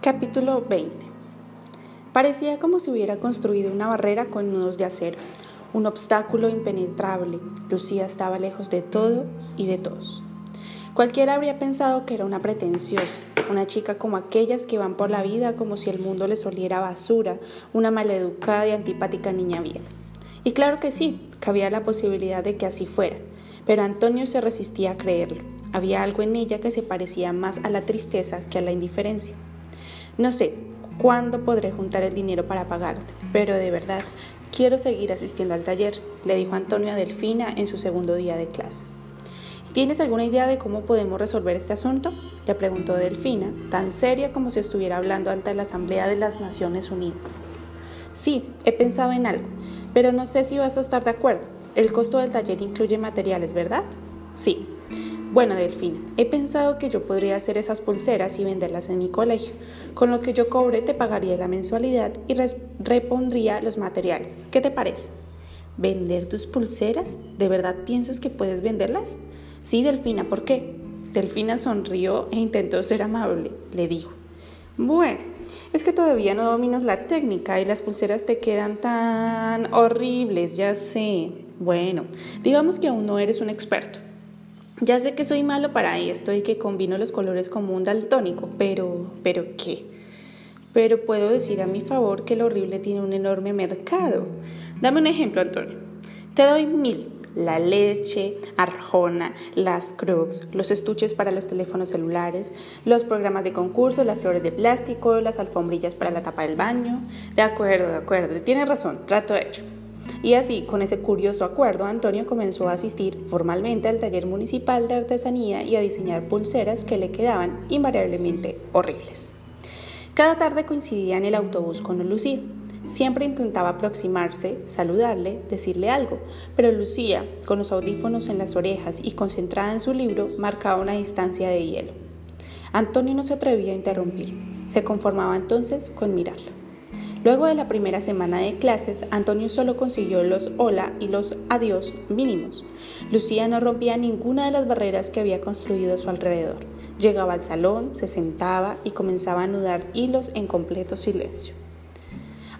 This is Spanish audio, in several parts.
Capítulo 20 Parecía como si hubiera construido una barrera con nudos de acero, un obstáculo impenetrable. Lucía estaba lejos de todo y de todos. Cualquiera habría pensado que era una pretenciosa, una chica como aquellas que van por la vida como si el mundo les oliera basura, una maleducada y antipática niña bien. Y claro que sí, cabía la posibilidad de que así fuera, pero Antonio se resistía a creerlo. Había algo en ella que se parecía más a la tristeza que a la indiferencia. No sé cuándo podré juntar el dinero para pagarte, pero de verdad quiero seguir asistiendo al taller, le dijo Antonio a Delfina en su segundo día de clases. ¿Tienes alguna idea de cómo podemos resolver este asunto? le preguntó Delfina, tan seria como si estuviera hablando ante la Asamblea de las Naciones Unidas. Sí, he pensado en algo, pero no sé si vas a estar de acuerdo. El costo del taller incluye materiales, ¿verdad? Sí, bueno, Delfín, he pensado que yo podría hacer esas pulseras y venderlas en mi colegio. Con lo que yo cobre te pagaría la mensualidad y repondría los materiales. ¿Qué te parece? ¿Vender tus pulseras? ¿De verdad piensas que puedes venderlas? Sí, Delfina, ¿por qué? Delfina sonrió e intentó ser amable. Le dijo, bueno, es que todavía no dominas la técnica y las pulseras te quedan tan horribles, ya sé. Bueno, digamos que aún no eres un experto. Ya sé que soy malo para esto y que combino los colores como un daltónico, pero, pero ¿qué? Pero puedo decir a mi favor que el horrible tiene un enorme mercado. Dame un ejemplo, Antonio. Te doy mil. La leche, Arjona, las Crocs, los estuches para los teléfonos celulares, los programas de concurso, las flores de plástico, las alfombrillas para la tapa del baño. De acuerdo, de acuerdo. Tienes razón. Trato hecho. Y así, con ese curioso acuerdo, Antonio comenzó a asistir formalmente al taller municipal de artesanía y a diseñar pulseras que le quedaban invariablemente horribles. Cada tarde coincidía en el autobús con Lucía. Siempre intentaba aproximarse, saludarle, decirle algo, pero Lucía, con los audífonos en las orejas y concentrada en su libro, marcaba una distancia de hielo. Antonio no se atrevía a interrumpir, se conformaba entonces con mirarla. Luego de la primera semana de clases, Antonio solo consiguió los hola y los adiós mínimos. Lucía no rompía ninguna de las barreras que había construido a su alrededor. Llegaba al salón, se sentaba y comenzaba a anudar hilos en completo silencio.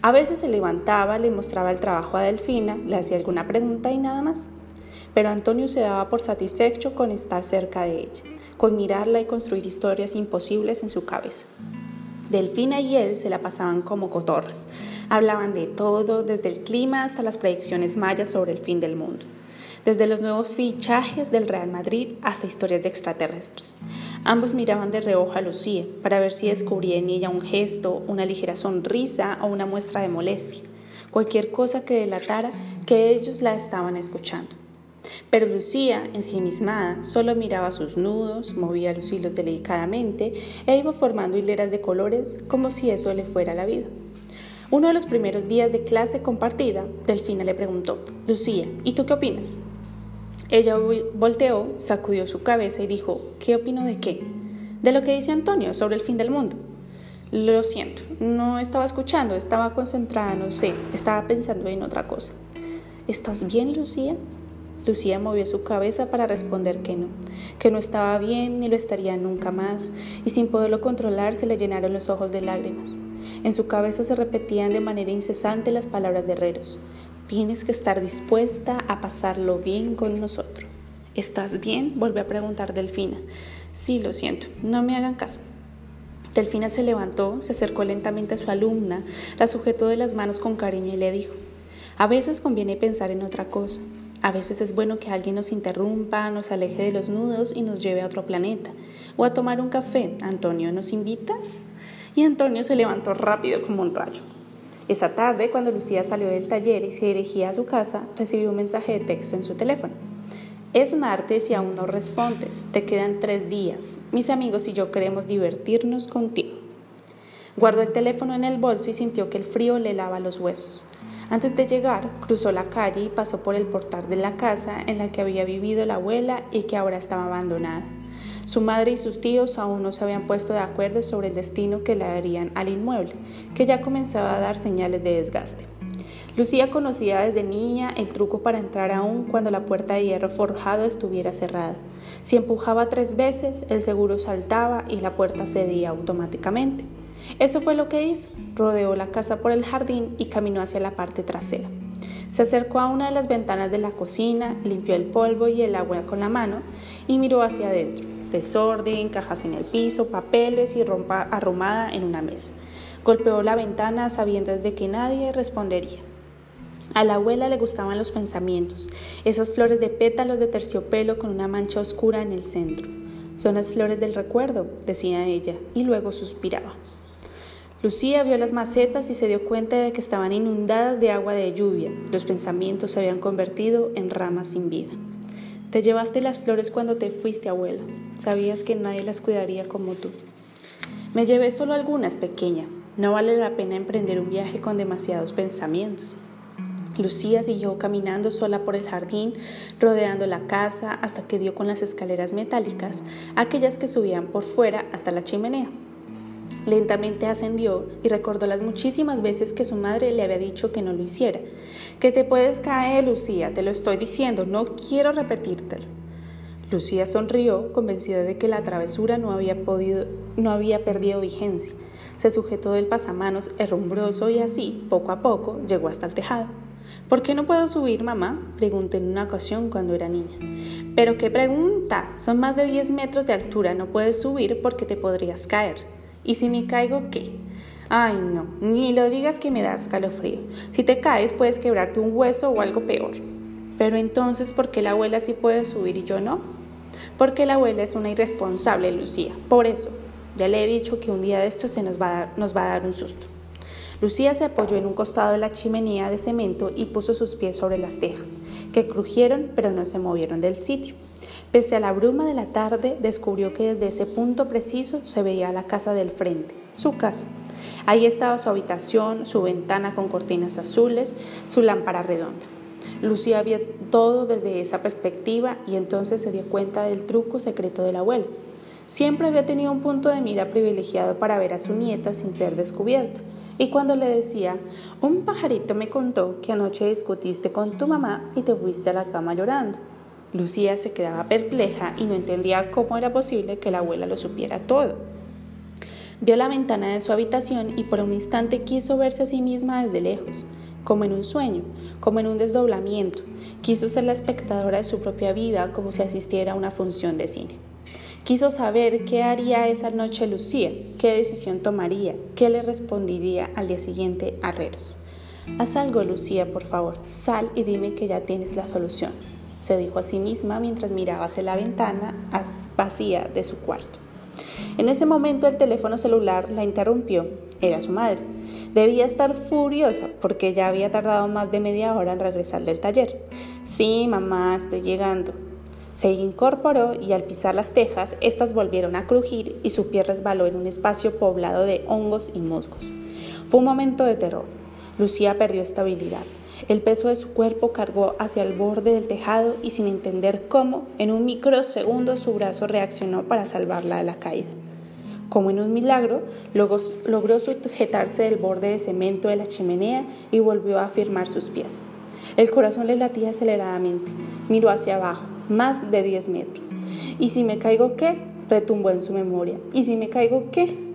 A veces se levantaba, le mostraba el trabajo a Delfina, le hacía alguna pregunta y nada más. Pero Antonio se daba por satisfecho con estar cerca de ella, con mirarla y construir historias imposibles en su cabeza. Delfina y él se la pasaban como cotorras. Hablaban de todo, desde el clima hasta las predicciones mayas sobre el fin del mundo. Desde los nuevos fichajes del Real Madrid hasta historias de extraterrestres. Ambos miraban de reojo a Lucía para ver si descubría en ella un gesto, una ligera sonrisa o una muestra de molestia. Cualquier cosa que delatara que ellos la estaban escuchando. Pero Lucía, ensimismada, solo miraba sus nudos, movía los hilos delicadamente e iba formando hileras de colores como si eso le fuera la vida. Uno de los primeros días de clase compartida, Delfina le preguntó, Lucía, ¿y tú qué opinas? Ella volteó, sacudió su cabeza y dijo, ¿qué opino de qué? De lo que dice Antonio sobre el fin del mundo. Lo siento, no estaba escuchando, estaba concentrada, no sé, estaba pensando en otra cosa. ¿Estás bien, Lucía? Lucía movió su cabeza para responder que no, que no estaba bien ni lo estaría nunca más, y sin poderlo controlar se le llenaron los ojos de lágrimas. En su cabeza se repetían de manera incesante las palabras de Herreros. Tienes que estar dispuesta a pasarlo bien con nosotros. ¿Estás bien? volvió a preguntar Delfina. Sí, lo siento, no me hagan caso. Delfina se levantó, se acercó lentamente a su alumna, la sujetó de las manos con cariño y le dijo, a veces conviene pensar en otra cosa. A veces es bueno que alguien nos interrumpa, nos aleje de los nudos y nos lleve a otro planeta. O a tomar un café. Antonio, ¿nos invitas? Y Antonio se levantó rápido como un rayo. Esa tarde, cuando Lucía salió del taller y se dirigía a su casa, recibió un mensaje de texto en su teléfono. Es martes y aún no respondes. Te quedan tres días. Mis amigos y yo queremos divertirnos contigo. Guardó el teléfono en el bolso y sintió que el frío le lava los huesos. Antes de llegar, cruzó la calle y pasó por el portal de la casa en la que había vivido la abuela y que ahora estaba abandonada. Su madre y sus tíos aún no se habían puesto de acuerdo sobre el destino que le darían al inmueble, que ya comenzaba a dar señales de desgaste. Lucía conocía desde niña el truco para entrar aún cuando la puerta de hierro forjado estuviera cerrada. Si empujaba tres veces, el seguro saltaba y la puerta cedía automáticamente. Eso fue lo que hizo. Rodeó la casa por el jardín y caminó hacia la parte trasera. Se acercó a una de las ventanas de la cocina, limpió el polvo y el agua con la mano y miró hacia adentro. Desorden, cajas en el piso, papeles y rompa arrumada en una mesa. Golpeó la ventana sabiendo de que nadie respondería. A la abuela le gustaban los pensamientos, esas flores de pétalos de terciopelo con una mancha oscura en el centro. Son las flores del recuerdo, decía ella, y luego suspiraba. Lucía vio las macetas y se dio cuenta de que estaban inundadas de agua de lluvia. Los pensamientos se habían convertido en ramas sin vida. Te llevaste las flores cuando te fuiste, abuela. Sabías que nadie las cuidaría como tú. Me llevé solo algunas, pequeña. No vale la pena emprender un viaje con demasiados pensamientos. Lucía siguió caminando sola por el jardín, rodeando la casa hasta que dio con las escaleras metálicas, aquellas que subían por fuera hasta la chimenea. Lentamente ascendió y recordó las muchísimas veces que su madre le había dicho que no lo hiciera. Que te puedes caer, Lucía, te lo estoy diciendo, no quiero repetírtelo. Lucía sonrió, convencida de que la travesura no había, no había perdido vigencia. Se sujetó del pasamanos herrumbroso y así, poco a poco, llegó hasta el tejado. ¿Por qué no puedo subir, mamá? Pregunté en una ocasión cuando era niña. Pero qué pregunta, son más de 10 metros de altura, no puedes subir porque te podrías caer. ¿Y si me caigo qué? Ay, no, ni lo digas que me das escalofrío. Si te caes puedes quebrarte un hueso o algo peor. Pero entonces, ¿por qué la abuela sí puede subir y yo no? Porque la abuela es una irresponsable, Lucía. Por eso, ya le he dicho que un día de esto se nos va a dar, nos va a dar un susto. Lucía se apoyó en un costado de la chimenea de cemento y puso sus pies sobre las tejas, que crujieron pero no se movieron del sitio. Pese a la bruma de la tarde, descubrió que desde ese punto preciso se veía la casa del frente, su casa. Ahí estaba su habitación, su ventana con cortinas azules, su lámpara redonda. Lucía vio todo desde esa perspectiva y entonces se dio cuenta del truco secreto del abuelo. Siempre había tenido un punto de mira privilegiado para ver a su nieta sin ser descubierta. Y cuando le decía, un pajarito me contó que anoche discutiste con tu mamá y te fuiste a la cama llorando. Lucía se quedaba perpleja y no entendía cómo era posible que la abuela lo supiera todo. Vio la ventana de su habitación y por un instante quiso verse a sí misma desde lejos, como en un sueño, como en un desdoblamiento. Quiso ser la espectadora de su propia vida como si asistiera a una función de cine. Quiso saber qué haría esa noche Lucía, qué decisión tomaría, qué le respondería al día siguiente a Reros. Haz algo, Lucía, por favor. Sal y dime que ya tienes la solución, se dijo a sí misma mientras miraba hacia la ventana vacía de su cuarto. En ese momento el teléfono celular la interrumpió. Era su madre. Debía estar furiosa porque ya había tardado más de media hora en regresar del taller. Sí, mamá, estoy llegando. Se incorporó y al pisar las tejas, éstas volvieron a crujir y su pie resbaló en un espacio poblado de hongos y musgos. Fue un momento de terror. Lucía perdió estabilidad. El peso de su cuerpo cargó hacia el borde del tejado y sin entender cómo, en un microsegundo su brazo reaccionó para salvarla de la caída. Como en un milagro, logró, sujetarse del borde de cemento de la chimenea y volvió a afirmar sus pies. El corazón le latía aceleradamente. Miró hacia abajo más de 10 metros. ¿Y si me caigo qué? retumbó en su memoria. ¿Y si me caigo qué?